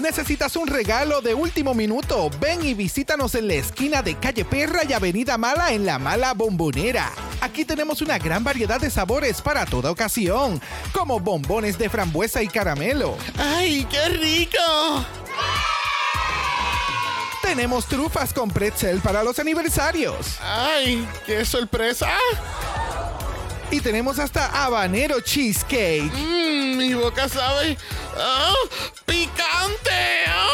¿Necesitas un regalo de último minuto? Ven y visítanos en la esquina de Calle Perra y Avenida Mala en La Mala Bombonera. Aquí tenemos una gran variedad de sabores para toda ocasión, como bombones de frambuesa y caramelo. ¡Ay, qué rico! Tenemos trufas con pretzel para los aniversarios. ¡Ay, qué sorpresa! Y tenemos hasta habanero cheesecake. Mmm, mi boca sabe. ¡Ah! ¡Picante! ¡Ah!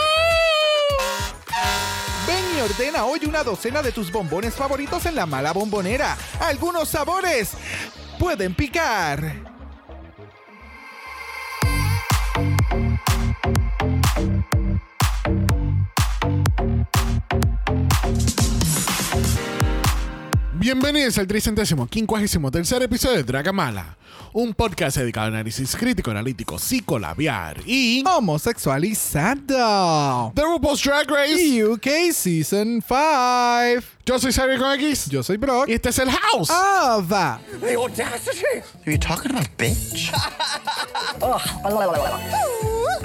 Ven y ordena hoy una docena de tus bombones favoritos en la mala bombonera. Algunos sabores pueden picar. Bienvenidos al tricentésimo quincuagésimo tercer episodio de Dragamala, un podcast dedicado al análisis crítico, analítico, psicolabiar y Homosexualizado. The RuPaul's Drag Race. UK Season 5. Yo soy Xavier con X Yo soy Brock. y este es el House. Ava. The audacity! Are you talking about bitch?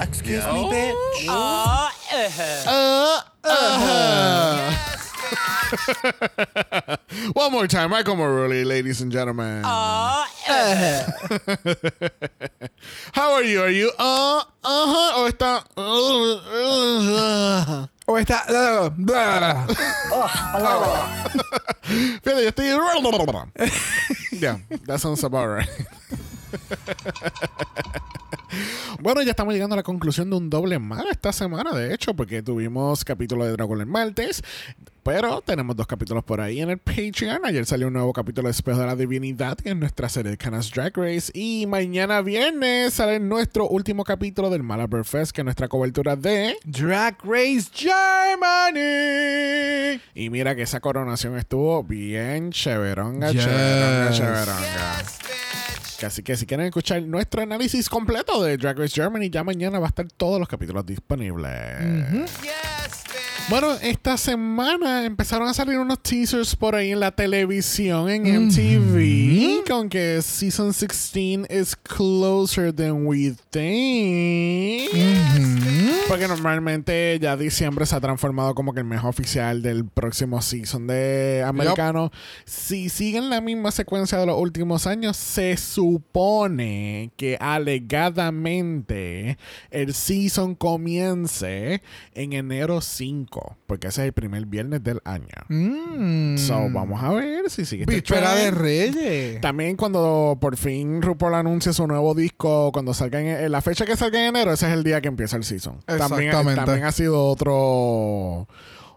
Excuse me, bitch. One more time, Michael Morley, ladies and gentlemen. How are you? Are you uh uh o está uh, O está. Fíjate, yo estoy Yeah, that sounds about right. Bueno, ya estamos llegando a la conclusión de un doble mal esta semana, de hecho, porque tuvimos capítulo de Dragon el martes, pero tenemos dos capítulos por ahí en el Patreon. Ayer salió un nuevo capítulo de Espejo de la Divinidad, que es nuestra serie de Canas Drag Race, y mañana viernes sale nuestro último capítulo del Malabar Fest, que es nuestra cobertura de... Drag Race Germany. Y mira que esa coronación estuvo bien chéveronga, Yes. chéveronga, chéveronga. Así que si quieren escuchar nuestro análisis completo de Drag Race Germany, ya mañana va a estar todos los capítulos disponibles. Bueno, esta semana empezaron a salir unos teasers por ahí en la televisión, en MTV, con que Season 16 is closer than we think. Porque normalmente ya diciembre se ha transformado como que el mes oficial del próximo season de americano. Si siguen la misma secuencia de los últimos años, se supone que alegadamente el season comience en enero 5, porque ese es el primer viernes del año. Mm. So, vamos a ver si sigue este Víspera de. Reyes. También cuando por fin RuPaul anuncia su nuevo disco, cuando salga en, en la fecha que salga en enero, ese es el día que empieza el season. Exactamente. también ha sido otro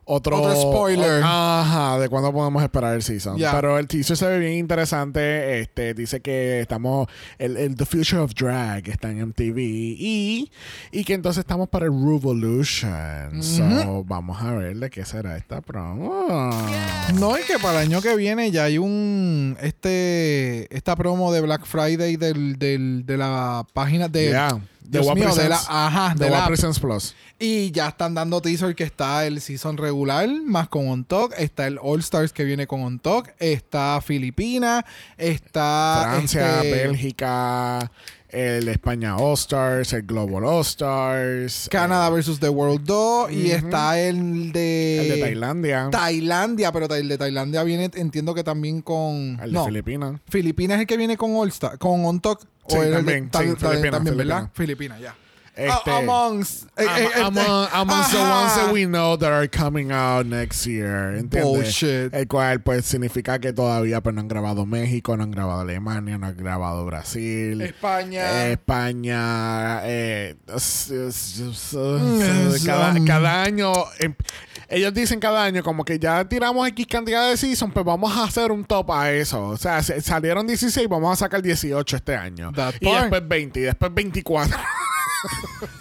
otro, Otro spoiler. o- ajá, de cuándo podemos esperar el season. Pero el teaser se ve bien interesante. Este dice que estamos el, el The Future of Drag está en MTV y y que entonces estamos para el Revolution. So, vamos a ver de qué será esta promo. No, y que para el año que viene ya hay un este esta promo de Black Friday del, del- de la página de Yeah. De Dios la, ajá, de la Presents Plus. y ya están dando teaser que está el season regular más con On Talk, está el All Stars que viene con On Talk, está Filipina, está Francia, este, Bélgica, el España All Stars, el Global All Stars, Canadá versus The World 2 y está el de el de Tailandia, Tailandia, pero el de Tailandia viene entiendo que también con el de no, Filipinas. Filipinas es el que viene con All Star, con On Talk Sí, o el de- también, ta- sí, ta- Filipinas, también, ¿verdad? Filipinas, ya. Este, amongst eh, eh, eh, among, amongst the ones that we know that are coming out next year. Bullshit. El cual pues significa que todavía pues no han grabado México, no han grabado Alemania, no han grabado Brasil. España. Eh, España, eh, es- es- es- Mm, cada, cada año, em, ellos dicen cada año como que ya tiramos X cantidad de season, pues vamos a hacer un top a eso. O sea, se- salieron 16, vamos a sacar 18 este año. That Y part. después 20, y después 24.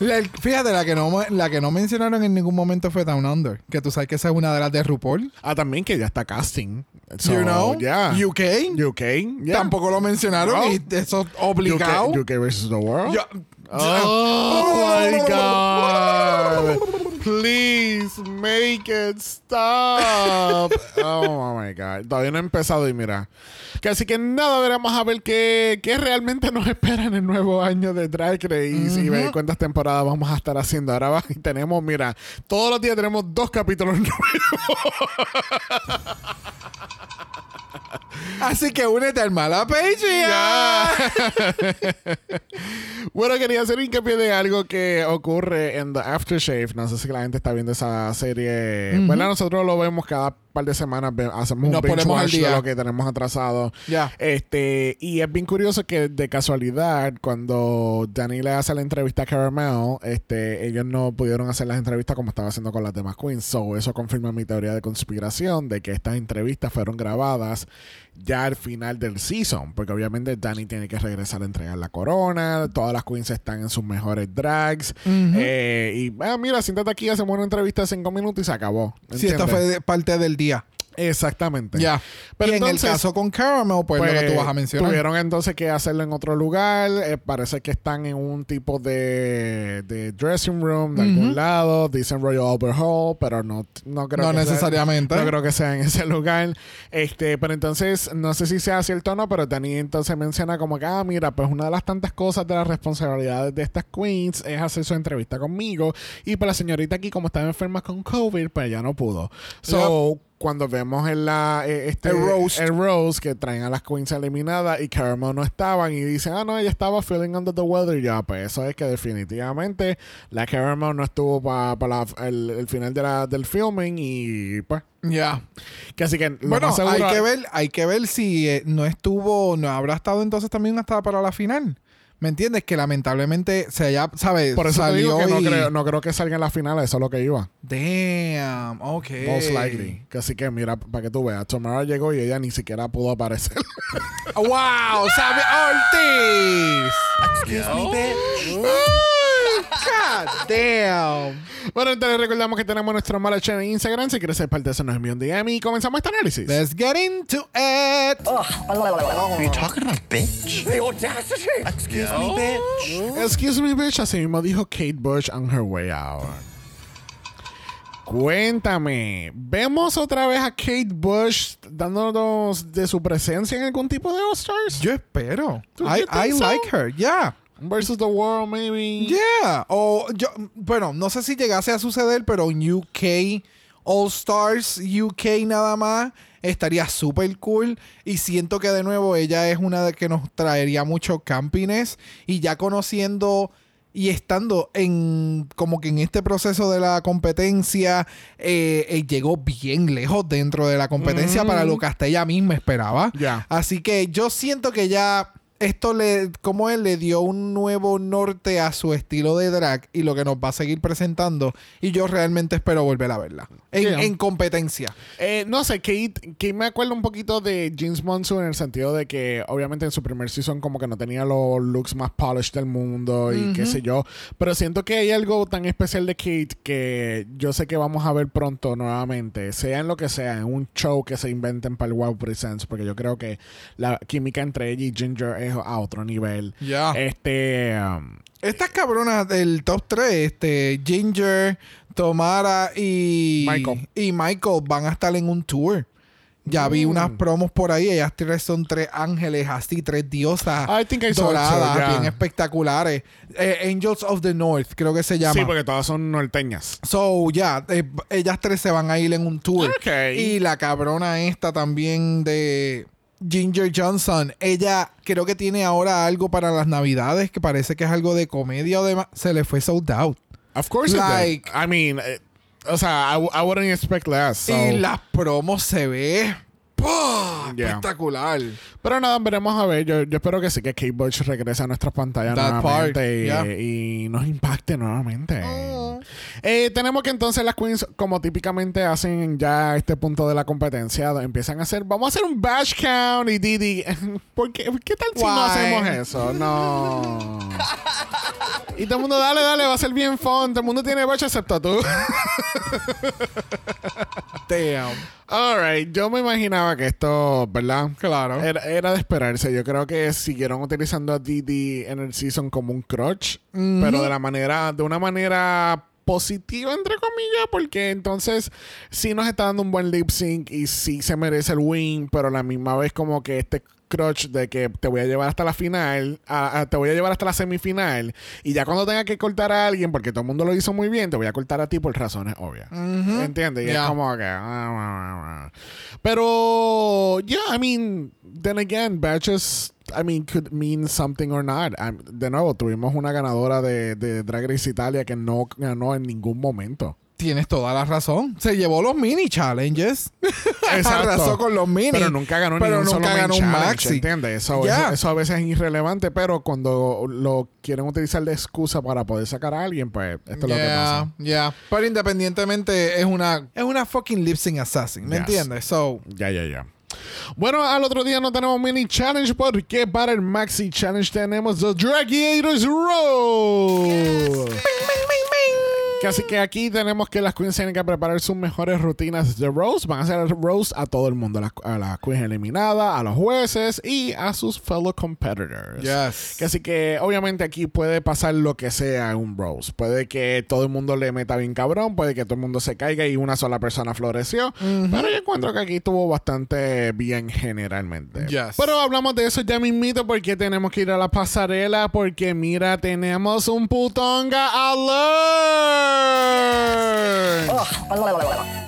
La- fíjate, la que, no, la que no mencionaron en ningún momento fue Down Under. Que tú sabes que esa es una de las de RuPaul. Ah, también que ya está casting. So, you know? yeah. UK. UK. yeah. Tampoco lo mencionaron y eso es obligado. UK, UK versus the world. Yo- Oh my god. Please make it stop. Oh my god. Todavía no he empezado y mira. Que así que nada, veremos a ver qué, qué realmente nos espera en el nuevo año de Drag Race y ver cuántas temporadas vamos a estar haciendo. Ahora va- y tenemos, mira, todos los días tenemos dos capítulos nuevos. Así que únete al mala Patreon. Bueno, quería hacer hincapié de algo que ocurre en The Aftershave. No sé si la gente está viendo esa serie. Bueno, nosotros lo vemos cada par de semanas. Hacemos Nos un ponemos al de lo que tenemos atrasado. Ya. Este, y es bien curioso que de casualidad, cuando Dani le hace la entrevista a Caramel, este, ellos no pudieron hacer las entrevistas como estaba haciendo con las demás queens. So, eso confirma mi teoría de conspiración de que estas entrevistas fueron grabadas ya al final del season. Porque obviamente Dani tiene que regresar a entregar la corona. Todas las queens están en sus mejores drags. Eh, y ah, mira, siéntate aquí, hacemos una entrevista de cinco minutos y se acabó. Si esto ¿Entiendes? fue de- parte del día. Exactamente. Ya. Pero y en entonces- el caso con Caramel, pues, lo que tú vas a mencionar. Tuvieron entonces que hacerlo en otro lugar. Eh, parece que están en un tipo de, de dressing room de algún lado. Dicen Royal Albert Hall, pero no, no creo No que sea- necesariamente. no creo que sea en ese lugar. Este, pero entonces, no sé si sea cierto o no, pero Dani entonces menciona como que, ah, mira, pues una de las tantas cosas de las responsabilidades de estas queens es hacer su entrevista conmigo. Y pues la señorita aquí, como estaba enferma con COVID, pues ya no pudo. So, cuando vemos en la eh, este, El roast. el roast que traen a las queens eliminadas y Caramel no estaban y dicen, ah, no, ella estaba feeling under the weather ya, pues eso es que definitivamente la Caramel no estuvo para el, el final de la, del filming y pues, Ya. que así que Bueno, hay que ver, hay que ver si eh, no estuvo, no habrá estado entonces también hasta para la final. ¿Me entiendes? Que lamentablemente se haya, ¿sabes? Por eso te digo que no creo, no creo que salga en la final, eso es lo que iba. Damn, ok. Most likely. Que así que mira, para que tú veas, Tomorrow llegó y ella ni siquiera pudo aparecer. ¡Wow! ¡Sabe Ortiz! Excuse me, bitch. God damn. bueno, entonces recordamos que tenemos nuestro mala channel en Instagram. Si quieres ser parte de eso, nos envía un DM y comenzamos este análisis. Let's get into it. Are you talking about bitch? The audacity! Excuse me, bitch. Excuse me, bitch. Así mismo dijo Kate Bush on her way out. Cuéntame, ¿vemos otra vez a Kate Bush dándonos de su presencia en algún tipo de All-Stars? Yo espero. ¿Tú- I, I so? like her. Yeah. Versus the World, maybe. Yeah. O yo, bueno, no sé si llegase a suceder, pero en UK All Stars UK nada más estaría súper cool y siento que de nuevo ella es una de que nos traería mucho campiness y ya conociendo y estando en como que en este proceso de la competencia eh, eh, llegó bien lejos dentro de la competencia para lo que hasta ella misma esperaba Ya. Así que yo siento que ya esto le, como él le dio un nuevo norte a su estilo de drag y lo que nos va a seguir presentando. Y yo realmente espero volver a verla en, Yeah. en competencia. Eh, no sé, Kate, Kate me acuerdo un poquito de James Monsoon en el sentido de que obviamente en su primer season como que no tenía los looks más polished del mundo y qué sé yo, pero siento que hay algo tan especial de Kate que yo sé que vamos a ver pronto nuevamente, sea en lo que sea, en un show que se inventen para el Wow Presents, porque yo creo que la química entre ella y Ginger es a otro nivel. Ya. Este... um, Estas cabronas del top 3, este, Ginger, Tomara y Michael. y Michael van a estar en un tour. Ya vi unas promos por ahí. Ellas tres son tres ángeles, así, tres diosas I think I doradas, yeah. bien espectaculares. Eh, Angels of the North, creo que se llama. sí, porque todas son norteñas. So, ya, eh, ellas tres se van a ir en un tour. Y la cabrona esta también de Ginger Johnson, ella creo que tiene ahora algo para las navidades que parece que es algo de comedia o demás. Se le fue sold out. Of course it did. Like- I mean, eh, o sea, I, I wouldn't expect less. so- Y las promos se ve ¡pah! Yeah. espectacular. Pero nada, veremos a ver. Yo, yo espero que sí, que Kate Bush regrese a nuestras pantallas That nuevamente y, yeah. y nos impacte nuevamente. Eh, tenemos que entonces las queens, como típicamente hacen en ya este punto de la competencia, empiezan a hacer, vamos a hacer un bash count y Didi. ¿Por qué, ¿Qué tal si no hacemos eso? No. Y todo el mundo, dale, dale, va a ser bien fun. Todo el mundo tiene bache excepto tú. Damn. Alright, yo me imaginaba que esto, ¿verdad? Claro. Era, era de esperarse. Yo creo que siguieron utilizando a Didi en el season como un crutch, pero de la manera, de una manera positiva, entre comillas, porque entonces sí nos está dando un buen lip sync y sí se merece el win, pero a la misma vez como que este crutch de que te voy a llevar hasta la final, a- a- te voy a llevar hasta la semifinal y ya cuando tenga que cortar a alguien, porque todo el mundo lo hizo muy bien, te voy a cortar a ti por razones obvias. ¿Entiendes? Y Yeah. es como que... ah, Pero, yeah, I mean, then again, batches, I mean, could mean something or not. I'm- de nuevo, tuvimos una ganadora de, de Drag Race Italia que no ganó en ningún momento. Tienes toda la razón. Se llevó los mini challenges. Exacto. Arrasó con los mini. Pero nunca ganó Pero nunca solo ganó un maxi. ¿entiendes? Eso, Ya. eso, eso a veces es irrelevante, pero cuando lo quieren utilizar de excusa para poder sacar a alguien, pues esto es lo que pasa. yeah. Pero independientemente es una es una fucking lip sync assassin, ¿me Yes. entiendes? So, Ya, ya, ya. Bueno, al otro día no tenemos mini challenge porque para el maxi challenge tenemos The Dragiators Roll. Que Así que aquí tenemos que las queens tienen que preparar sus mejores rutinas de roast. Van a hacer roast a todo el mundo, a las, a las queens eliminadas, a los jueces y a sus fellow competitors. Yes. Que así que obviamente aquí puede pasar lo que sea en un roast. Puede que todo el mundo le meta bien cabrón, puede que todo el mundo se caiga y una sola persona floreció. Pero yo encuentro que aquí estuvo bastante bien generalmente. Yes. Pero hablamos de eso ya mismito porque tenemos que ir a la pasarela porque mira, tenemos un putonga alert.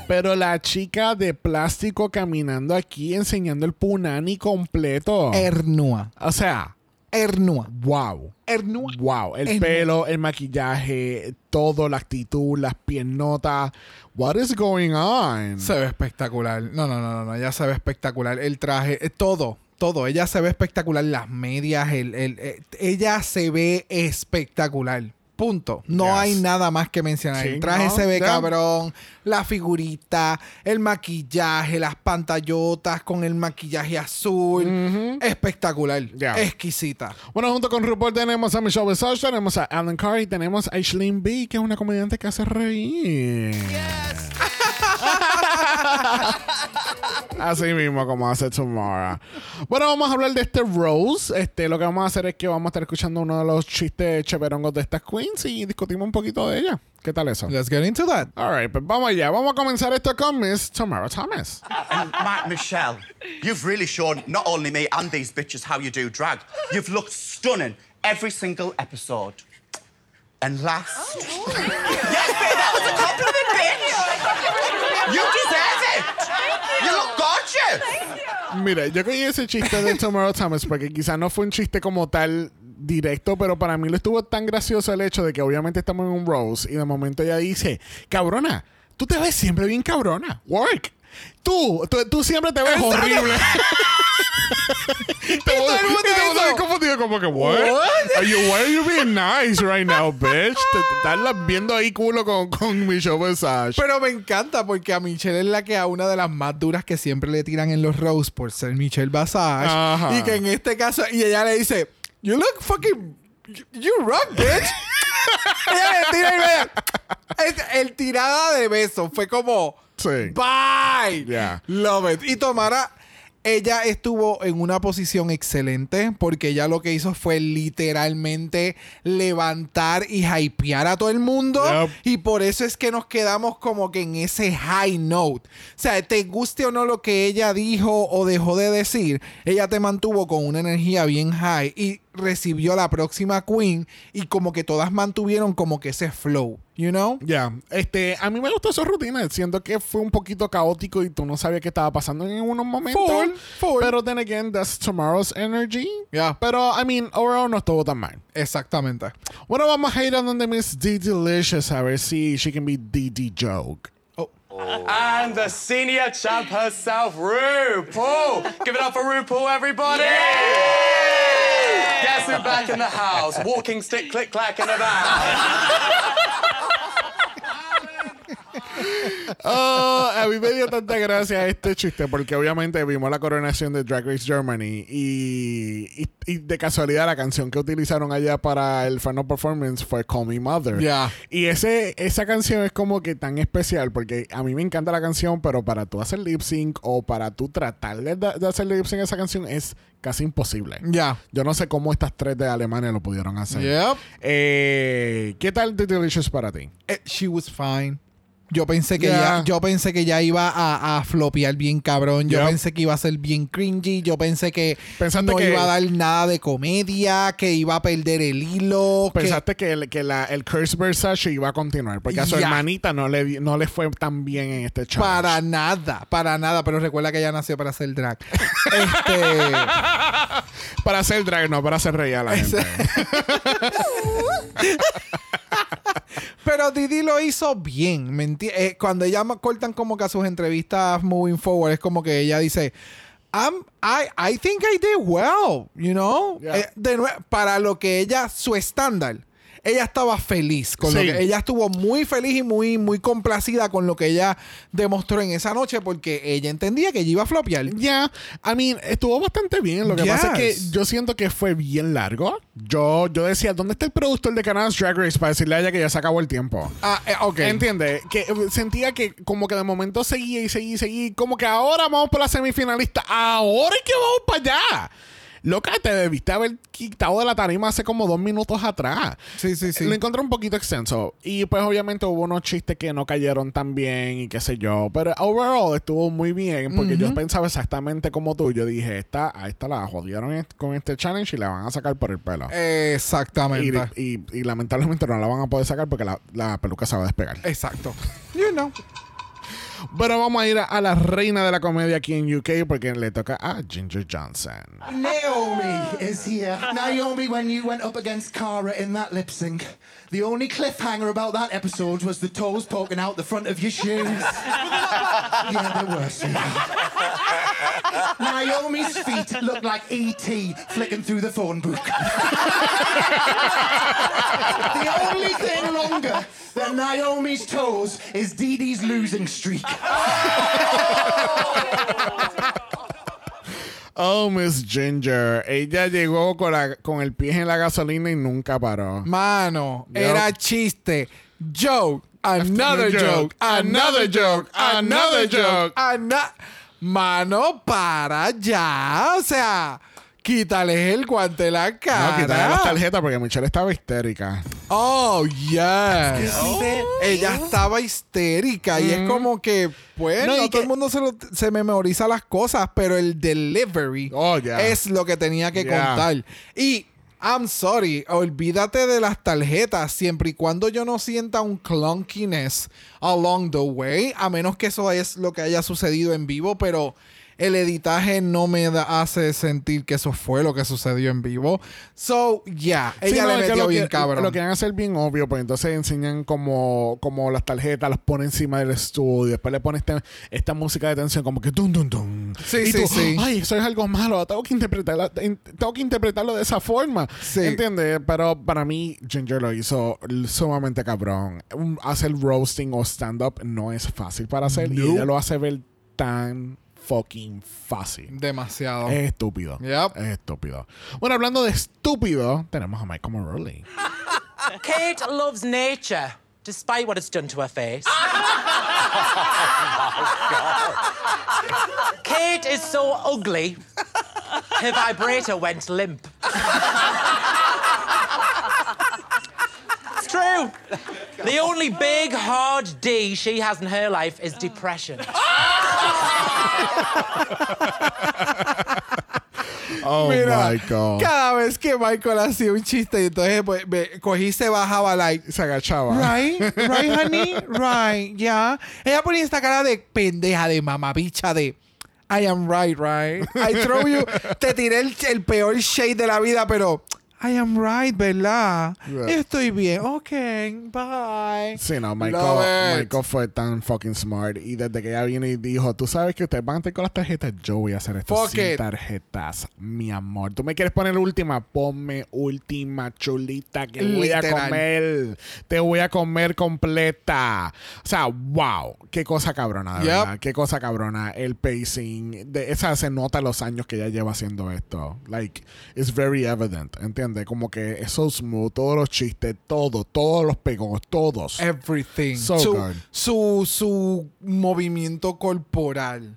Pero la chica de plástico caminando aquí enseñando el punani completo. Ernua. o sea, Ernua. wow. Ernua. Wow, el pelo, el maquillaje, todo, la actitud, las piernotas. What is going on? Se ve espectacular. No, no, no, no, no. Ella se ve espectacular. El traje, eh, todo, todo. Ella se ve espectacular. Las medias, el, el- eh, ella se ve espectacular. Punto. No Yes. hay nada más que mencionar. Sí, el traje no, se ve cabrón. La figurita, el maquillaje, las pantallotas con el maquillaje azul. Espectacular. Ya. Exquisita. Bueno, junto con RuPaul tenemos a Michelle Visage, tenemos a Alan Carr y tenemos a Aislinn B, que es una comediante que hace reír. Así mismo como hace Tomorrow. Bueno, vamos a hablar de este Rose. Este, lo que vamos a hacer es que vamos a estar escuchando uno de los chistes cheverongos de estas queens y discutimos un poquito de ella. ¿Qué tal eso? Let's get into that. Alright, pues vamos allá. Vamos a comenzar esto con Miss Tamara Thomas. And Matt, Michelle, you've really shown not only me and these bitches how you do drag. You've looked stunning every single episode. And last. yes, babe, that was a compliment, bitch! You deserve Mira, yo cogí ese chiste de Tomorrow Thomas porque quizás no fue un chiste como tal directo, pero para mí lo estuvo tan gracioso el hecho de que obviamente estamos en un Rose y de momento ella dice, cabrona, tú te ves siempre bien cabrona. Work. Tú, tú, tú siempre te ves horrible. y todo el mundo el confundido, como que, what? Are you, why are you being nice right now, bitch? Te, te estás viendo ahí culo con, con Michelle Visage. Pero me encanta porque a Michelle es la que a una de las más duras que siempre le tiran en los roast por ser Michelle Basage. Ajá. Y que en este caso, y ella le dice, You look fucking. You rock, bitch. ella le tira y le. Es- el tirada de beso fue como. Sí. Bye. Yeah. Love it. Y Tomara. Ella estuvo en una posición excelente porque ella lo que hizo fue literalmente levantar y hypear a todo el mundo. Yep. Y por eso es que nos quedamos como que en ese high note. O sea, te guste o no lo que ella dijo o dejó de decir, ella te mantuvo con una energía bien high y recibió a la próxima queen y como que todas mantuvieron como que ese flow, you know? Ya, este, a mí me gustó su rutina. Siento que fue un poquito caótico y tú no sabías qué estaba pasando en unos momentos. Full, full. Pero then again, that's tomorrow's energy. Yeah. Pero, I mean, overall no estuvo tan mal. Exactamente. Bueno, vamos a ir a donde Miss D Delicious a ver si she can be DD Joke. Oh. And the senior champ herself, RuPaul. Give it up for RuPaul, everybody. Guess who's back in the house? Walking stick, click, clack, and about. Oh, a mí me dio tanta gracia este chiste porque obviamente vimos la coronación de Drag Race Germany y, y- y de casualidad la canción que utilizaron allá para el final performance fue Call Me Mother. Ya. Y ese, esa canción es como que tan especial porque a mí me encanta la canción, pero para tú hacer lip sync o para tú tratar de, de hacer lip sync a esa canción es casi imposible. Ya. Yo no sé cómo estas tres de Alemania lo pudieron hacer. Yep. Eh, ¿Qué tal The Delicious para ti? Eh, she was fine. Yo pensé que Yeah. ya, yo pensé que ya iba a, a flopear bien cabrón. Yo Yep. pensé que iba a ser bien cringy. Yo pensé que Pensaste no que- iba a dar nada de comedia, que iba a perder el hilo. Pensaste que, el, que la, el Curse Versace iba a continuar porque a su hermanita no le, no le fue tan bien en este challenge. Para nada, para nada. Pero recuerda que ella nació para hacer drag. este. Para hacer drag, no para hacer reír a la gente. Pero Didi lo hizo bien, ¿me enti- eh, cuando ella cortan como que a sus entrevistas moving forward, es como que ella dice, I'm, I, I think I did well, you know? Yeah. Eh, de para lo que ella, su estándar, ella estaba feliz con lo que ella estuvo muy feliz y muy, muy complacida con lo que ella demostró en esa noche porque ella entendía que ella iba a flopear. Ya, I mean, estuvo bastante bien. Lo que pasa es que yo siento que fue bien largo. Yo, yo decía, ¿dónde está el productor de Canada's Drag Race para decirle a ella que ya se acabó el tiempo? Ah, eh, ok. ¿Entiendes? Que eh, sentía que como que de momento seguía y seguía y seguía. Como que ahora vamos por la semifinalista. Ahora es que vamos para allá. Loca, te debiste haber quitado de la tarima hace como dos minutos atrás. Sí, sí, sí. Lo encontré un poquito extenso. Y pues obviamente hubo unos chistes que no cayeron tan bien y qué sé yo. Pero overall estuvo muy bien porque yo pensaba exactamente como tú. Yo dije, esta, a esta la jodieron con este challenge y la van a sacar por el pelo. Exactamente. Y, y- y lamentablemente no la van a poder sacar porque la, la peluca se va a despegar. Exacto. You know. Pero vamos a ir a, a la reina de la comedia aquí en UK porque le toca a Ginger Johnson. Naomi is here. Naomi, when you went up against Cara in that lip sync, the only cliffhanger about that episode was the toes poking out the front of your shoes. yeah, they were. Naomi's feet look like E.T. flicking through the phone book. the only thing longer than Naomi's toes is Dee Dee's losing streak. Oh, Miss Ginger. Ella llegó con, la- con el pie en la gasolina y nunca paró. Mano, era chiste. Joke. Another joke, joke. Another joke. Another joke. ana- Mano, para ya. O sea, quítale el guante de la No, cara. quitarle las tarjetas porque Michelle estaba histérica. Oh, yes. Ella estaba histérica y es como que, pues, No, no, y todo que- el mundo se, lo- se memoriza las cosas, pero el delivery Oh, es lo que tenía que contar. Y, I'm sorry, olvídate de las tarjetas siempre y cuando yo no sienta un clunkiness along the way, a menos que eso es lo que haya sucedido en vivo, pero el editaje no me da- hace sentir que eso fue lo que sucedió en vivo. So, yeah, Sí, ella no, le metió bien que- cabrón. Lo quieren hacer bien obvio, pues entonces enseñan como, como las tarjetas, las ponen encima del estudio, después le ponen este- esta música de tensión como que dum dum dum. Sí, y sí, tú, sí. Ay, eso es algo malo, tengo que interpretarla, in- tengo que interpretarlo de esa forma. Sí. ¿Entiendes? Pero para mí, Ginger lo hizo sumamente cabrón. Hacer roasting o stand-up no es fácil para hacer y ella lo hace ver tan fucking fácil. Demasiado. Es estúpido. Yep. Es estúpido. Bueno, hablando de estúpido, tenemos a Michael Morley. Kate loves nature, despite what it's done to her face. oh Kate is so ugly, her vibrator went limp. it's true. The only big, hard D she has in her life is depression. Oh Mira, my God. cada vez que Michael hacía un chiste, y entonces pues, me cogí y se bajaba, like, Se agachaba. right, right, honey, right, ya. Ella ponía esta cara de pendeja, de mamabicha, de I am right, right. I throw you, te tiré el, el peor shade de la vida, pero I am right, ¿verdad? Yeah. Estoy bien. Ok, bye. Sí, no, Michael. Michael fue tan fucking smart. Y desde que ella vino y dijo, tú sabes que ustedes van a estar con las tarjetas, yo voy a hacer esto Fuck sin it. tarjetas, mi amor. Tú me quieres poner última, ponme última chulita que voy a Literal. comer. Te voy a comer completa. O sea, wow, qué cosa cabrona, de Yep. verdad. Qué cosa cabrona. El pacing, de, esa se nota los años que ella lleva haciendo esto. Like, it's very evident, ¿entiendes? Como que es so smooth, todos los chistes, todo, todos los pegos, todos. Everything. So su, good. su, su movimiento corporal.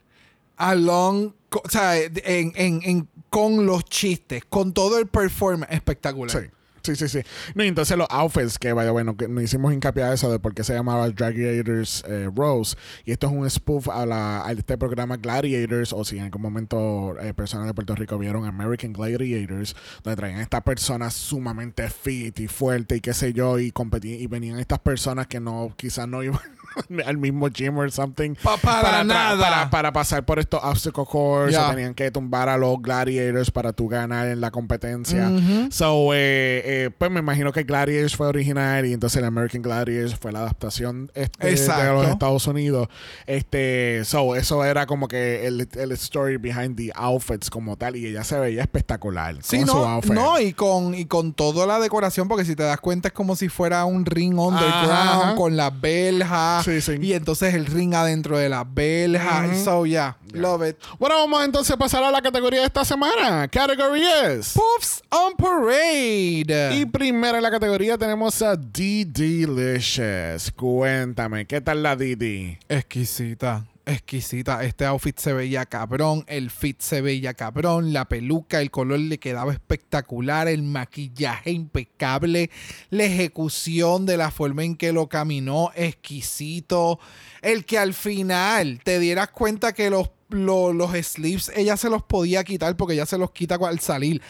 Along, o sea, en, en- en- con los chistes, con todo el performance espectacular. Sí. Sí, sí, sí. No, y entonces los outfits, que vaya, bueno, que no hicimos hincapié a eso de por qué se llamaba Gladiators eh, Rose. Y esto es un spoof a, la, a este programa Gladiators, o si en algún momento eh, personas de Puerto Rico vieron American Gladiators, donde traían estas personas sumamente fit y fuerte y qué sé yo, y competían, y venían estas personas que no, quizás no iban al mismo gym or something. Pa- para nada. Para, para pasar por estos obstacle course, Ya. o tenían que tumbar a los gladiators para tú ganar en la competencia. So, eh, eh, pues me imagino que Gladiators fue original y entonces el American Gladiators fue la adaptación este, de los Estados Unidos. Este, so, eso era como que el, el story behind the outfits como tal y ella se veía espectacular Sí, con su outfit. no, y con, y con toda la decoración, porque si te das cuenta es como si fuera un ring underground Ajá. con las beljas. Sí, sí. Y entonces el ring adentro de las beljas. So, yeah, love it. Bueno, vamos entonces a pasar a la categoría de esta semana. Category es... Puffs on Parade. Y primero en la categoría tenemos a Didi Licious. Cuéntame, ¿qué tal la Didi? Exquisita, exquisita. Este outfit se veía cabrón, el fit se veía cabrón, la peluca, el color le quedaba espectacular, el maquillaje impecable, la ejecución de la forma en que lo caminó, exquisito. El que al final te dieras cuenta que los, lo- los sleeves ella se los podía quitar porque ella se los quita al salir.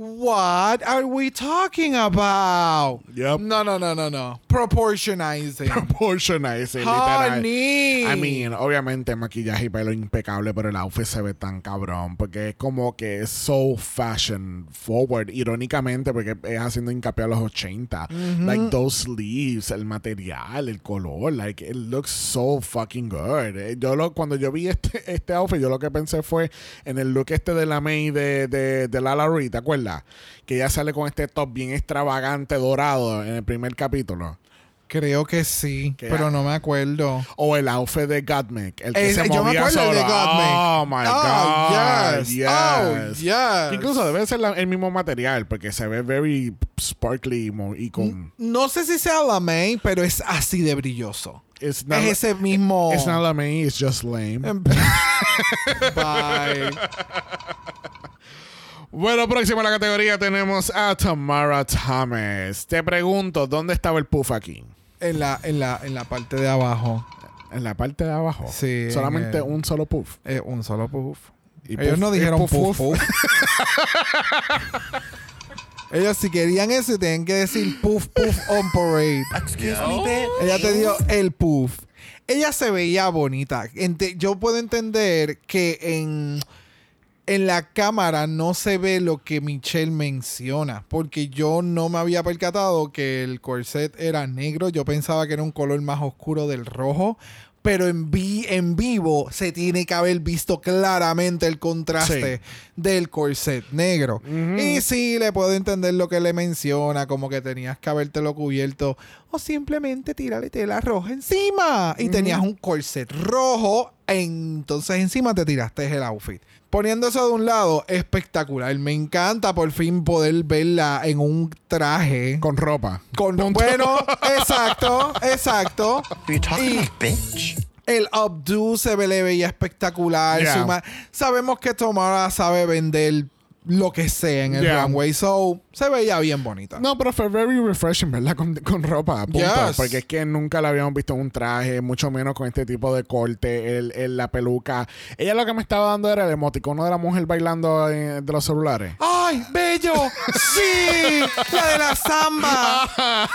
What are we talking about? Yep. No, no, no, no, no. Proportionizing. Proportionizing, literal. Honey. I mean, obviamente maquillaje y pelo impecable, pero el outfit se ve tan cabrón porque es como que es so fashion forward, irónicamente, porque es haciendo hincapié a los 80. Like those sleeves, el material, el color, like it looks so fucking good. Eh, Yo lo, cuando yo vi este, este outfit, yo lo que pensé fue en el look este de la May de, de, de Lala ¿te acuerdas? Que ella sale con este top bien extravagante dorado en el primer capítulo. Creo que sí, Que- pero no me acuerdo. O el outfit de Gottmik, el que se yo me movía acuerdo solo. de. Oh my Oh, god. yes. yes. Oh, yes. Incluso debe ser la- el mismo material porque se ve very sparkly y con No sé si sea la May, pero es así de brilloso. it's not, es ese mismo. It's not la me, it's just lame. Bye. Bueno, próximo a la categoría tenemos a Tamara Thomas. Te pregunto, ¿dónde estaba el puff aquí? En la, en la, en la parte de abajo. En la parte de abajo. Sí, en Solamente el- un solo puff. eh, un solo puff. Y Ellos puff- no dijeron puff, puff. Ellos si querían eso tenían que decir puff puff on parade. Excuse me, babe. Ella te dio el puff. Ella se veía bonita. Ente- yo puedo entender que en, en la cámara no se ve lo que Michelle menciona. Porque yo no me había percatado que el corset era negro. Yo pensaba que era un color más oscuro del rojo. Pero en, vi- en vivo se tiene que haber visto claramente el contraste del corset negro. Y sí, le puedo entender lo que le menciona, como que tenías que habértelo cubierto o simplemente tírale tela roja encima. Y tenías un corset rojo, entonces encima te tiraste el outfit. Poniendo eso de un lado, espectacular. Me encanta por fin poder verla en un traje. Con ropa. Con, bueno, exacto, exacto. Y- bitch? El updo se ve, le veía espectacular. Yeah. Sabemos que Tomara sabe vender lo que sea en el Yeah. runway. So, se veía bien bonita. No, pero fue very refreshing, ¿verdad? Con, con ropa, punto. Yes. Porque es que nunca la habíamos visto en un traje, mucho menos con este tipo de corte, el, el- la peluca. Ella lo que me estaba dando era el emoticono de la mujer bailando eh, de los celulares. ¡Ay, bello! ¡Sí! La de la samba.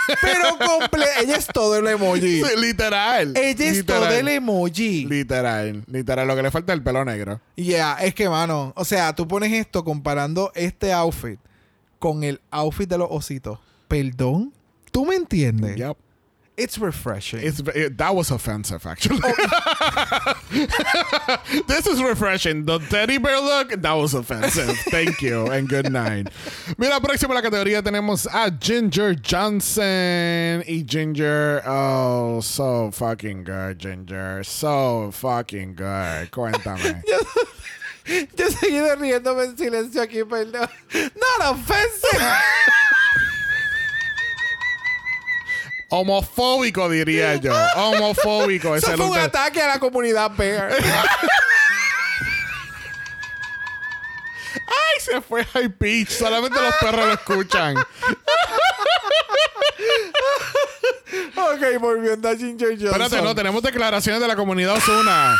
Pero comple ella es todo el emoji. Sí, literal. Ella es literal. todo el emoji. Literal, literal. Lo que le falta es el pelo negro. Yeah, es que, mano, o sea, tú pones esto comparando este outfit con el outfit de los ositos. Perdón. ¿Tú me entiendes? Yep. It's refreshing. It's, it, that was offensive, actually. this is refreshing. The teddy bear look, that was offensive. Thank you and good night. Mira, próximo la categoría tenemos a Ginger Johnson. Y Ginger, oh, so fucking good, Ginger. So fucking good. Cuéntame. Yo seguí riéndome en silencio aquí, perdón. Not offensive. Homofóbico, diría yo. Homofóbico. Eso fue un de- ataque a la comunidad bear. ¡Ay, se fue High Pitch! Solamente los perros lo escuchan. ok, volviendo a Ginger Johnson. Espérate, no, tenemos declaraciones de la comunidad Osuna.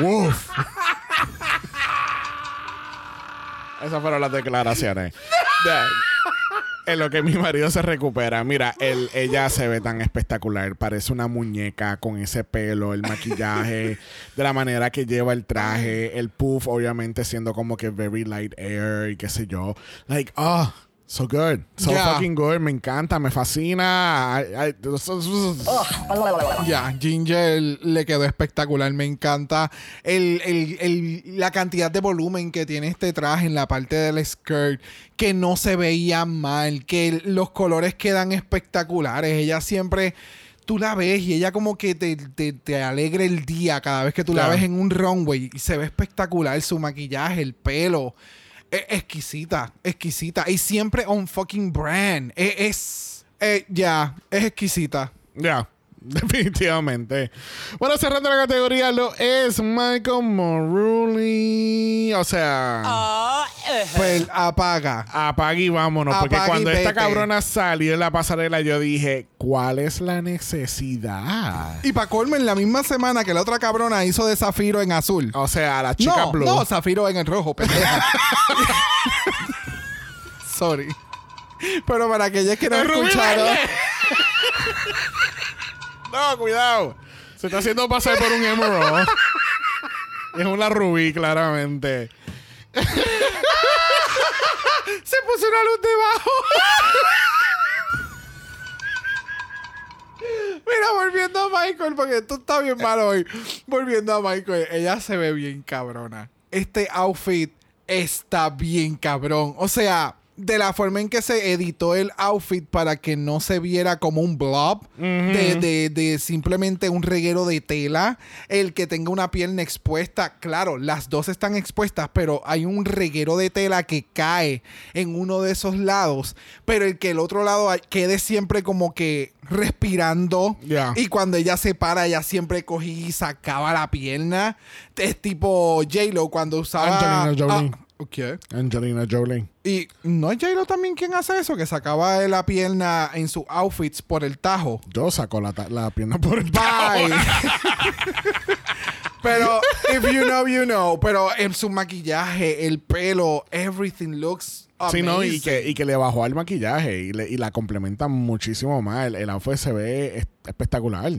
¡Woof! Esas fueron las declaraciones. De- en lo que mi marido se recupera. Mira, él, ella se ve tan espectacular. Parece una muñeca con ese pelo, el maquillaje, de la manera que lleva el traje, el puff, obviamente siendo como que very light air y qué sé yo. Like, oh, so good. So Yeah. fucking good. Me encanta, me fascina. I- I- Ya, Ginger le quedó espectacular, me encanta el, el- el- la cantidad de volumen que tiene este traje en la parte del skirt, que no se veía mal, que los colores quedan espectaculares, ella siempre... Tú la ves y ella como que te, te, te alegra el día cada vez que tú la ves en un runway y se ve espectacular su maquillaje, el pelo. Es exquisita, exquisita. Y siempre on fucking brand. Es, es- eh, ya, es exquisita. Ya, definitivamente. Bueno, cerrando la categoría lo es Michael Moruli. O sea, Ah, eh. Pues apaga. apague y vámonos. porque cuando esta cabrona salió en la pasarela, yo dije, ¿cuál es la necesidad? Y para colmo, en la misma semana que la otra cabrona hizo de Zafiro en azul. O sea, la chica no, blue. no, Zafiro en el rojo, pendeja. Sorry. Pero para aquellos que no escucharon. No, cuidado. Se está haciendo pasar por un emerald. es una rubí, claramente. Se puso una luz debajo. Mira, volviendo a Michael, porque esto está bien malo hoy. Volviendo a Michael, ella se ve bien cabrona. Este outfit está bien cabrón. O sea, de la forma en que se editó el outfit para que no se viera como un blob, de, de- de simplemente un reguero de tela, el que tenga una pierna expuesta, claro, las dos están expuestas, pero hay un reguero de tela que cae en uno de esos lados, pero el que el otro lado quede siempre como que respirando y cuando ella se para, ella siempre cogía y sacaba la pierna. Es tipo J-Lo cuando usaba... Angelina Jolie. Ah, ¿Qué? Angelina Jolie. Y no es J-Lo también quien hace eso, que sacaba de la pierna en sus outfits por el tajo. Yo saco la, la pierna por el Bye. Pero, if you know, you know. Pero en su maquillaje, el pelo, everything looks Sí, no, y amazing. que, y que le bajó al maquillaje y, le- y la complementa muchísimo más. El, el outfit se ve es- espectacular.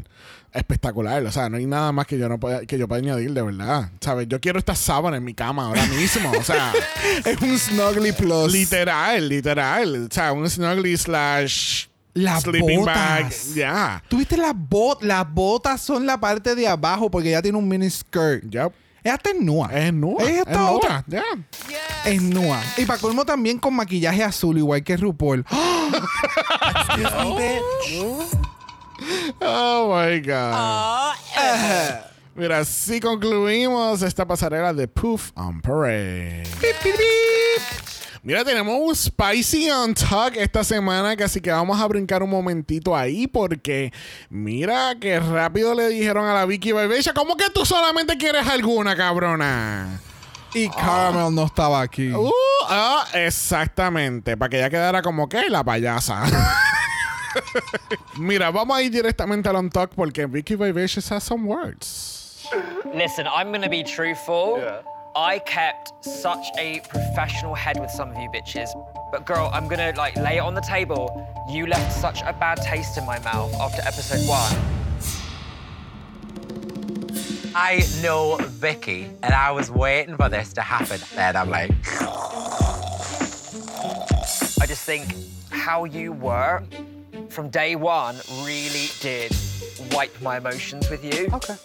Espectacular. O sea, no hay nada más que yo no pueda, que yo pueda añadir, de verdad. ¿Sabes? Yo quiero esta sábana en mi cama ahora mismo. O sea, Es un snuggly plus. literal, literal. O sea, un snuggly slash Las sleeping bag. botas. Ya. ¿Tuviste las botas? Las botas son la parte de abajo porque ella tiene un mini skirt. Yep. Ella está en nua. Es nua. Ella Es está nua. otra. Ya. Es nua. Y para colmo también con maquillaje azul, igual que RuPaul. Oh my God. Ah, eh. Mira, si concluimos esta pasarela de Poof on Parade. Mira, tenemos un Spicy on Talk esta semana, que así que vamos a brincar un momentito ahí, porque mira que rápido le dijeron a la Vicky Bebesha, ¿cómo que tú solamente quieres alguna, cabrona? Y Caramel no estaba aquí. Uh, ah, exactamente, para que ella quedara como que la payasa. Mira, vamos a ir directamente al on talk porque Vicky Vivacious has some words. Listen, I'm gonna be truthful. I kept such a professional head with some of you bitches. But girl, I'm gonna like lay it on the table. You left such a bad taste in my mouth after episode one. I know Vicky, and I was waiting for this to happen. Then I'm like, I just think how you were from day one really did wipe my emotions with you. Okay.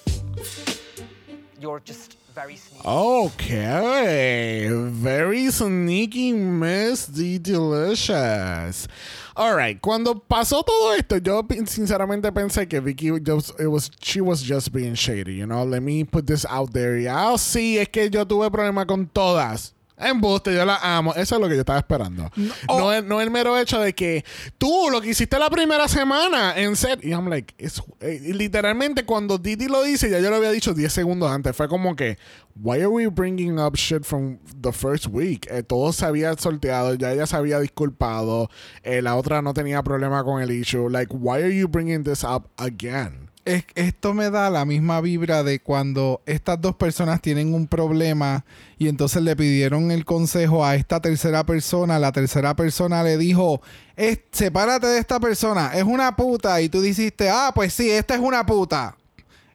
You're just very sneaky. Okay, very sneaky Miss D Delicious. Alright, cuando pasó todo esto, yo sinceramente pensé que Vicky it was, she was just being shady, you know. Let me put this out there. Ah, sí, es que yo tuve problema con todas. Embuste, yo la amo. Eso es lo que yo estaba esperando. No, el, no el mero hecho de que tú lo que hiciste la primera semana en set. Y I'm like, it's- eh, literalmente cuando Didi lo dice, ya yo lo había dicho 10 segundos antes. Fue como que, why are we bringing up shit from the first week? Eh, todo se había sorteado, ya ella se había disculpado. eh, la otra no tenía problema con el issue. Like, why are you bringing this up again? Es- esto me da la misma vibra de cuando estas dos personas tienen un problema y entonces le pidieron el consejo a esta tercera persona. La tercera persona le dijo, "Es- sepárate de esta persona, es una puta. Y tú dijiste, ah, pues sí, esta es una puta.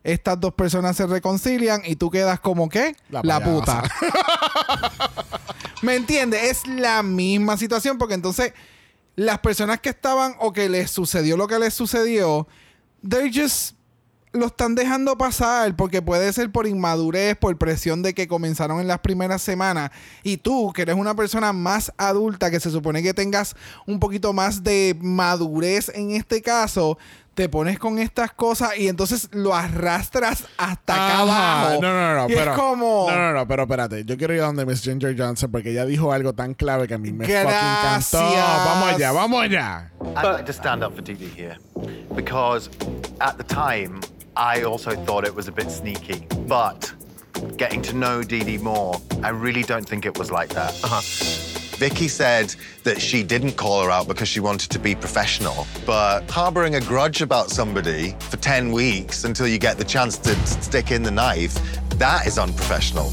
Estas dos personas se reconcilian y tú quedas como que La la, puta. ¿Me entiendes? Es la misma situación porque entonces las personas que estaban o que les sucedió lo que les sucedió, they just lo están dejando pasar porque puede ser por inmadurez, por presión de que comenzaron en las primeras semanas y tú, que eres una persona más adulta, que se supone que tengas un poquito más de madurez en este caso, te pones con estas cosas y entonces lo arrastras hasta acá abajo. No, no, no, Y pero, es como... No, no, no, pero espérate. Yo quiero ir a donde Miss Ginger Johnson porque ella dijo algo tan clave que a mí me fucking encantó. Gracias. Vamos allá, vamos allá. I'd like to stand up for Didi here because at the time I also thought it was a bit sneaky, but getting to know Didi more, I really don't think it was like that. Uh-huh. Vicky said that she didn't call her out because she wanted to be professional, but harboring a grudge about somebody for 10 weeks until you get the chance to stick in the knife, that is unprofessional.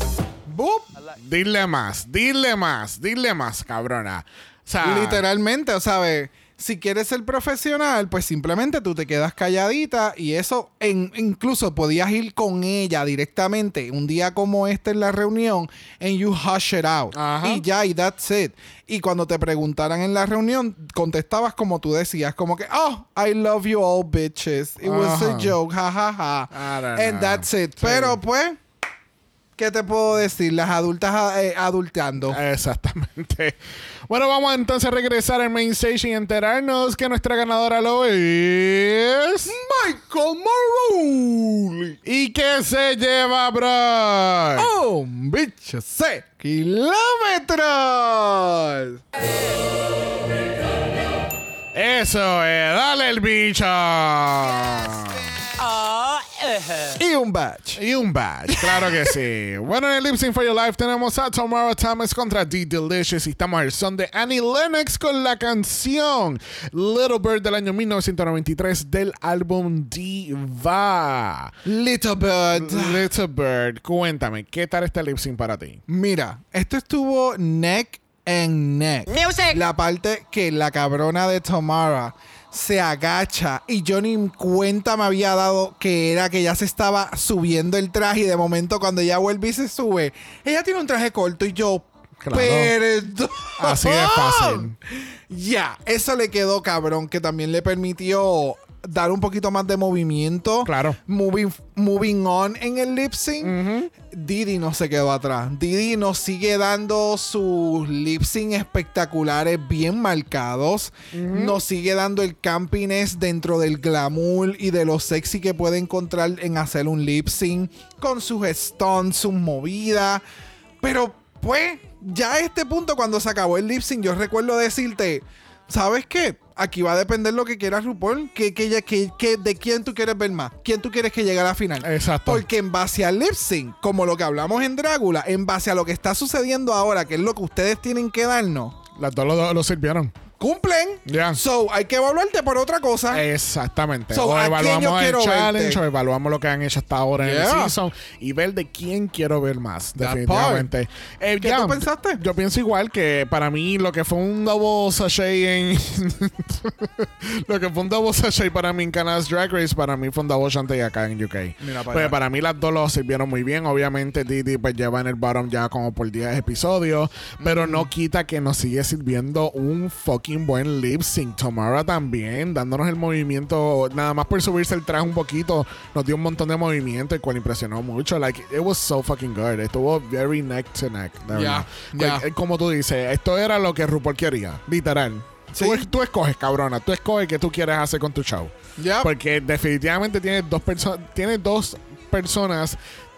¡Bup! Dile más, dile más, dile más, cabrona. O sea, Literalmente, o sea, si quieres ser profesional, pues simplemente tú te quedas calladita y eso, en, incluso podías ir con ella directamente un día como este en la reunión and you hush it out. Ajá. Y ya, y that's it. Y cuando te preguntaran en la reunión, contestabas como tú decías, como que, oh, I love you all bitches. It was a joke, ja, ja, ja. And know. that's it. Pero pues, ¿qué te puedo decir? Las adultas eh, adulteando. Exactamente. Bueno, vamos a entonces regresar al main stage y enterarnos que nuestra ganadora lo es. Michael Maruli. ¿Y qué se lleva, bro? Un bicho C kilómetros. Eso es, dale el bicho. Y un batch. Y un badge, claro que sí. bueno, en el Lip Sync for Your Life tenemos a Tomorrow Thomas contra D Delicious y estamos al son de Annie Lennox con la canción Little Bird del año 1993 del álbum Diva. Little Bird. Little Bird, cuéntame, ¿qué tal este lip sync para ti? Mira, esto estuvo neck and neck. Music. La parte que la cabrona de Tamara se agacha y yo ni cuenta me había dado que era que ya se estaba subiendo el traje y de momento cuando ella vuelve y se sube, ella tiene un traje corto y yo, Claro. perdón. Así de fácil. Ya, eso le quedó cabrón, que también le permitió dar un poquito más de movimiento. Claro. Moving, moving on en el lip sync. Didi no se quedó atrás. Didi nos sigue dando sus lip sync espectaculares bien marcados. Nos sigue dando el campiness dentro del glamour y de lo sexy que puede encontrar en hacer un lip sync con sus stunts, sus movidas. Pero pues, ya a este punto, cuando se acabó el lip sync, yo recuerdo decirte, ¿sabes qué? Aquí va a depender lo que quieras RuPaul, que, que, que, que- de quién tú quieres ver más, quién tú quieres que llegue a la final. Exacto. Porque en base al lip sync, como lo que hablamos en Drácula, en base a lo que está sucediendo ahora, que es lo que ustedes tienen que darnos, Las dos lo, lo sirvieron. Cumplen. So, hay que evaluarte por otra cosa. Exactamente. So, o ¿a quién yo evaluamos el challenge verte? o evaluamos lo que han hecho hasta ahora en el season y ver de quién quiero ver más, That definitivamente. Eh, ¿Qué tú pensaste? Yo pienso igual que para mí lo que fue un double sachet en... lo que fue un double sachet para mí en Canada's Drag Race, para mí fue un double shanty acá en UK. Mira para Pues para mí las dos lo sirvieron muy bien. Obviamente Didi pues lleva en el bottom ya como por 10 episodios, pero no quita que nos sigue sirviendo un fucking fucking buen lip sync. Tamara también, dándonos el movimiento, nada más por subirse el traje un poquito, nos dio un montón de movimiento, el cual impresionó mucho. Like, it was so fucking good. Estuvo very neck to neck. de Ya, verdad. eh, como tú dices, esto era lo que RuPaul quería, literal. Sí. Tú, tú escoges, cabrona. Tú escoges qué tú quieres hacer con tu show. Ya. Porque definitivamente tienes dos personas, tienes dos personas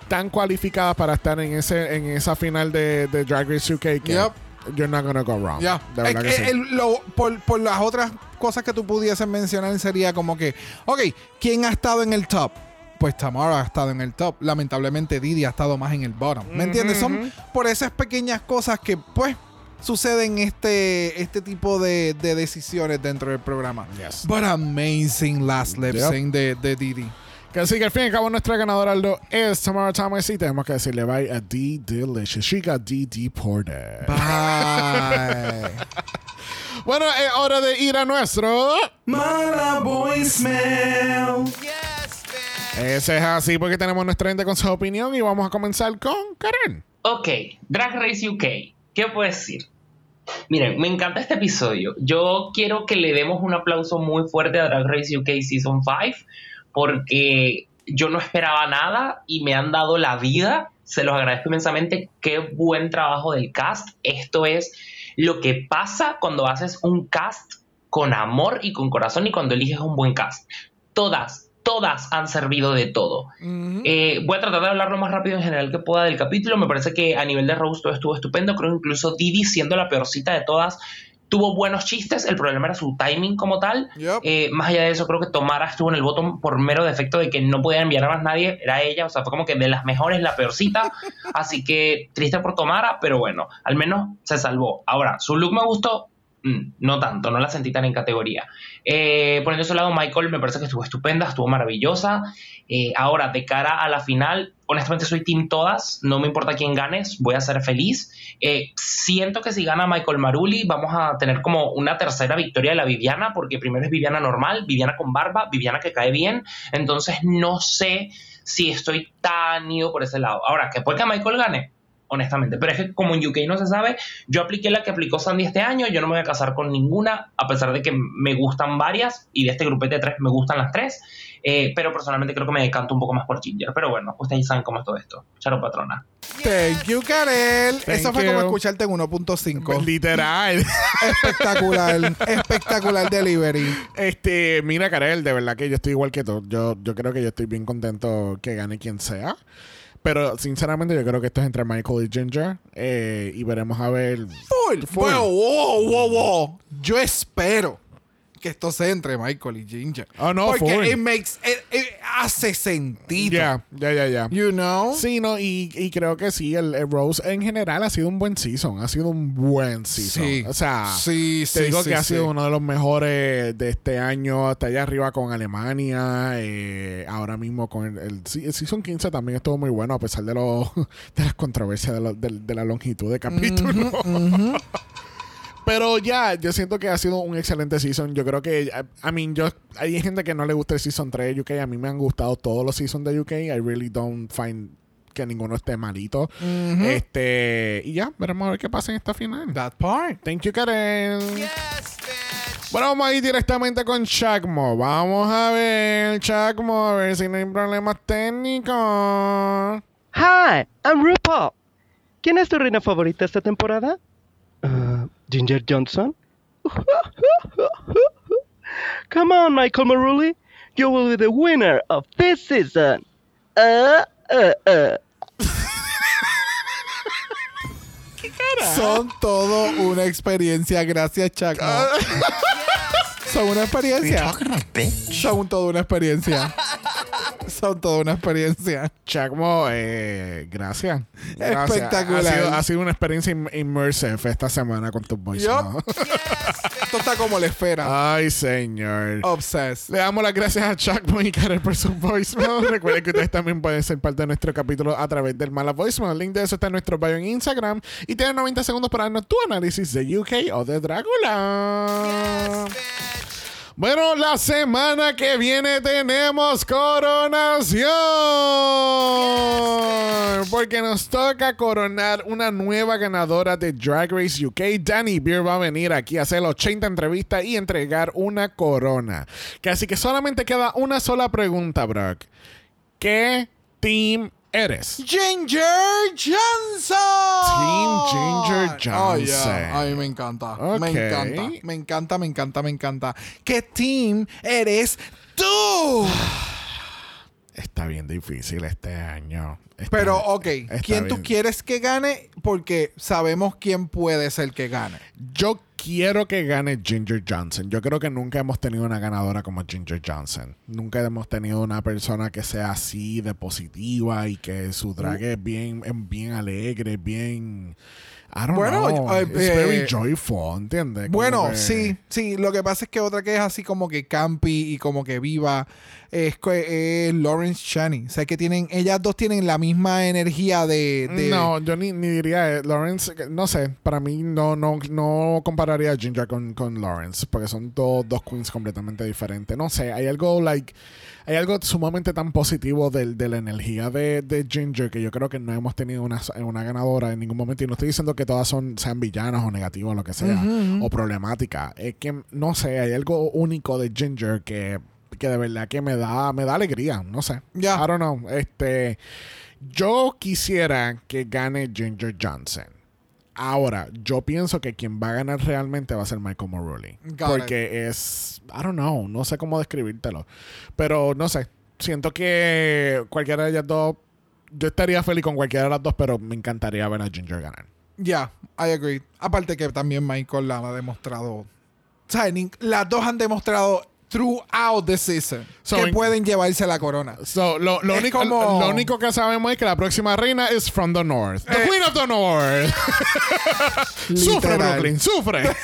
tan cualificadas para estar en ese en esa final de, de Drag Race UK que Yep. You're not gonna go wrong. Ya. De verdad Eh, que eh, sí. el- lo- por, por las otras cosas que tú pudieses mencionar sería como que, ok, ¿quién ha estado en el top? Pues Tamara ha estado en el top. Lamentablemente Didi ha estado más en el bottom. ¿Me entiendes? Son por esas pequeñas cosas que pues suceden este, este tipo de, de decisiones dentro del programa. Yes. But amazing last lip Yep. sync de, de Didi. Que así que al fin y al cabo nuestra ganadora lo es Tamara Thomas y tenemos que decirle bye a D Delicious. She got D deported. Bye. Bueno, es hora de ir a nuestro. Mala voicemail. Ese es así porque tenemos nuestra gente con su opinión y vamos a comenzar con Karen. Ok, Drag Race UK. ¿Qué puedo decir? Miren, me encanta este episodio. Yo quiero que le demos un aplauso muy fuerte a Drag Race UK Season 5 porque yo no esperaba nada y me han dado la vida. Se los agradezco inmensamente. Qué buen trabajo del cast. Esto es lo que pasa cuando haces un cast con amor y con corazón y cuando eliges un buen cast. Todas, todas han servido de todo. Eh, voy a tratar de hablar lo más rápido en general que pueda del capítulo. Me parece que a nivel de Rose todo estuvo estupendo. Creo que incluso Didi, siendo la peorcita de todas, tuvo buenos chistes. El problema era su timing como tal. Yep. Eh, más allá de eso, creo que Tomara estuvo en el bottom por mero defecto de que no podía enviar a más nadie. Era ella, o sea, fue como que de las mejores, la peorcita. Así que triste por Tomara, pero bueno, al menos se salvó. Ahora, su look me gustó. Mm, No tanto, no la sentí tan en categoría. Eh, poniendo eso a lado, Michael me parece que estuvo estupenda, estuvo maravillosa. Eh, ahora, de cara a la final, honestamente soy team todas, no me importa quién ganes, voy a ser feliz. Eh, siento que si gana Michael Maruli, vamos a tener como una tercera victoria de la Viviana, porque primero es Viviana normal, Viviana con barba, Viviana que cae bien. Entonces, no sé si estoy tan ido por ese lado. Ahora, que puede que Michael gane, honestamente. Pero es que como en UK no se sabe, yo apliqué la que aplicó Sandy este año, yo no me voy a casar con ninguna, a pesar de que me gustan varias, y de este grupete de tres me gustan las tres, eh, pero personalmente creo que me decanto un poco más por Ginger. Pero bueno, ustedes saben cómo es todo esto. Charo patrona. Thank you, Karel. Thank Eso fue como escucharte en 1.5. Literal. Espectacular. espectacular delivery. Este, mira, Karel, de verdad que yo estoy igual que tú. Yo, yo creo que yo estoy bien contento que gane quien sea. Pero sinceramente yo creo que esto es entre Michael y Ginger. eh, y veremos a ver. Full. Wow, wow, wow, wow. Yo espero que esto sea entre Michael y Ginger. Oh, no, Porque full. it makes, it- it hace sentido. Ya, ya, ya, ya. You know? Sí, no, y, y creo que sí, el, el Rose en general ha sido un buen season. Ha sido un buen season. Sí. O sea, Sí, te sí, digo sí, que ha sido uno de los mejores de este año, hasta allá arriba con Alemania. eh, ahora mismo con el, el, el season 15 también estuvo muy bueno, a pesar de, los de las controversias de, lo- de- de la longitud de capítulo. Pero ya, yo siento que ha sido un excelente season. Yo creo que, I mean, yo, hay gente que no le gusta el season 3 de UK. A mí me han gustado todos los seasons de UK. I really don't find que ninguno esté malito. Este, y ya, veremos a ver qué pasa en esta final. That part. Thank you, Karen. Bueno, vamos a ir directamente con Chacmo. Vamos a ver, Chacmo, a ver si no hay problemas técnicos. Hi, I'm RuPaul. ¿Quién es tu reina favorita esta temporada? Uh, Ginger Johnson. Come on, Michael Maruli. You will be the winner of this season. Uh, uh, uh. Son todo una experiencia. Gracias, Chuck. Son una experiencia. Son toda una experiencia. Son toda una experiencia. Chacmo, eh, gracias. Gracias. Espectacular. Ha sido, ha sido una experiencia im- immersive esta semana con tus voice. Yup. Esto está como la esfera. Ay, señor. Obsessed. Le damos las gracias a Chuck y Karen por su voicemail. Recuerden que ustedes también pueden ser parte de nuestro capítulo a través del Mala Voicemail. El link de eso está en nuestro bio en Instagram. Y tienen 90 segundos para darnos tu análisis de UK o de Drácula. Bueno, la semana que viene tenemos coronación. Porque nos toca coronar una nueva ganadora de Drag Race UK. Danny Beer va a venir aquí a hacer 80 entrevistas y entregar una corona. Así que solamente queda una sola pregunta, Brock. ¿Qué team eres? Ginger Johnson. Team Ginger Oh, yeah. Johnson. Ay, me encanta. Me encanta. Me encanta, me encanta, me encanta. ¿Qué team eres tú? Está bien difícil este año. Está- Pero, ok, ¿quién tú quieres que gane? Porque sabemos quién puede ser que gane. Yo quiero que gane Ginger Johnson. Yo creo que nunca hemos tenido una ganadora como Ginger Johnson. Nunca hemos tenido una persona que sea así de positiva y que su drag es bien, bien alegre, bien. I don't Bueno, know. It's eh, very joyful, ¿entiendes? Bueno, que- sí, sí. Lo que pasa es que otra que es así como que campi y como que viva es, que- es Lawrence Chaney. O sea, que tienen, ellas dos tienen la misma energía de. de- No, yo ni, ni diría eh, Lawrence, que- no sé, para mí no, no, no compararía a Ginger con, con Lawrence, porque son dos, dos queens completamente diferentes. No sé, hay algo like, hay algo sumamente tan positivo del- de, la energía de, de Ginger que yo creo que no hemos tenido una, una ganadora en ningún momento. Y no estoy diciendo que todas son, sean villanas o negativas o lo que sea, o problemáticas. Es que, no sé, hay algo único de Ginger que, que de verdad que me da, me da alegría. No sé. Ya. I don't know. Este. Yo quisiera que gane Ginger Johnson. Ahora, yo pienso que quien va a ganar realmente va a ser Michael. Got Porque es. I don't know. No sé cómo describírtelo. Pero no sé. Siento que cualquiera de ellas dos. Yo estaría feliz con cualquiera de las dos, pero me encantaría ver a Ginger ganar. Ya, I agree. Aparte que también Michael la ha demostrado. O sea, las dos han demostrado throughout the season So, que en- pueden llevarse la corona. So, lo, lo único, como- lo único que sabemos es que la próxima reina es from the north. The Eh. Queen of the North. sufre. Brooklyn, sufre.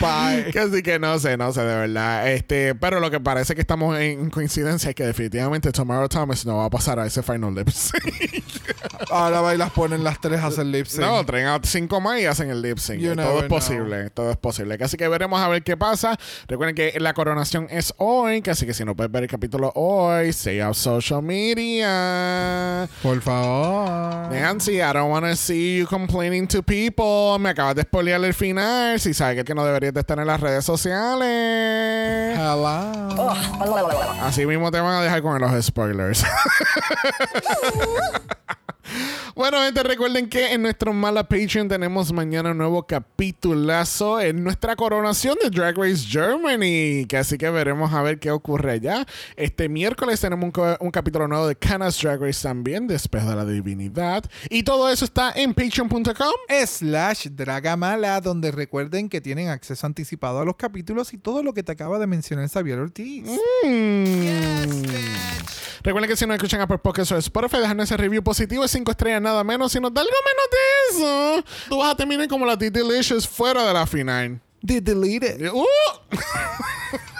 Bye. que así que no sé, no sé, de verdad. Este, pero lo que parece que estamos en coincidencia es que definitivamente Tomorrow Thomas no va a pasar a ese final lip sync. Ahora va y las ponen las tres a hacer lip sync. No, traen a cinco más y hacen el lip sync. You todo es posible, todo es posible. Así que veremos a ver qué pasa. Recuerden que la coronación es hoy, que así que si no puedes ver el capítulo hoy, stay off social media. Por favor. Nancy, I don't want to see you complaining to people. Me acabas de spoilear el final. Si sabes que no deberías de estar en las redes sociales. Hello. Así mismo te van a dejar con los spoilers. Bueno, gente, recuerden que en nuestro Mala Patreon tenemos mañana un nuevo capitulazo en nuestra coronación de Drag Race Germany. Que así que veremos a ver qué ocurre allá. Este miércoles tenemos un capítulo nuevo de Canas Drag Race también, después de la divinidad. Y todo eso está en patreon.com. Slash Dragamala, donde recuerden que tienen acceso anticipado a los capítulos y todo lo que te acaba de mencionar Xavier Ortiz. Mm. Recuerden que si nos escuchan a por Podcast o Spotify, dejan ese review positivo de 5 estrellas nada menos. Si nos da algo menos de eso, tú vas a terminar como la T Delicious fuera de la final. De delete Uh.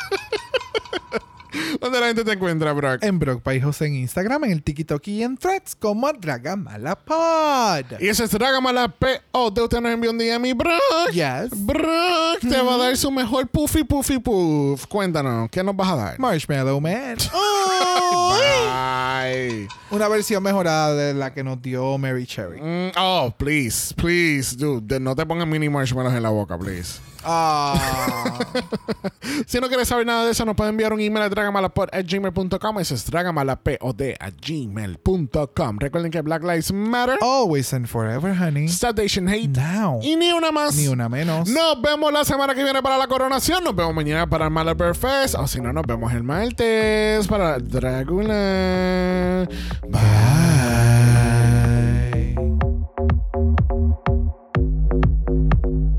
¿Dónde la gente te encuentra, Brock? En Brock Paijos en Instagram, en el TikTok y en Threads como Dragamala Pod. Y ese es Dragamala P.O. De usted nos envió un DM y Brock. Yes. Brock te va a dar su mejor puffy puffy puff. Cuéntanos, ¿qué nos vas a dar? Marshmallow Man. Bye. Una versión mejorada de la que nos dio Mary Cherry. Mm, oh, please, please, dude. de- No te pongas mini marshmallows en la boca, please. Ah. Si no quieres saber nada de eso, nos puede enviar un email a dragamalapod.gmail.com. Eso es dragamalapod a gmail.com. Recuerden que Black Lives Matter. Always and forever, honey. Stop Asian Hate. Now. Y ni una más. Ni una menos. Nos vemos la semana que viene para la coronación. Nos vemos mañana para el Malabar Fest. O si no, nos vemos el martes para Dragula. Bye.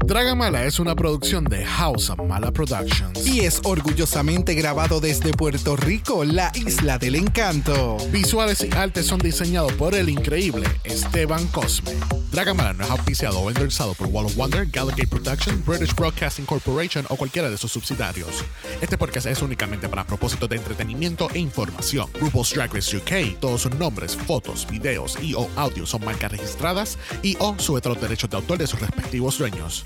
Dragamala es una producción de House of Mala Productions. Y es orgullosamente grabado desde Puerto Rico, la isla del encanto. Visuales y artes son diseñados por el increíble Esteban Cosme. Dragamala no es auspiciado o endorsado por Wall of Wonder, Gallagher Productions, British Broadcasting Corporation o cualquiera de sus subsidiarios. Este podcast es únicamente para propósitos de entretenimiento e información. RuPaul's Drag Race UK, todos sus nombres, fotos, videos y o audios son marcas registradas y o sujeta a los derechos de autor de sus respectivos dueños.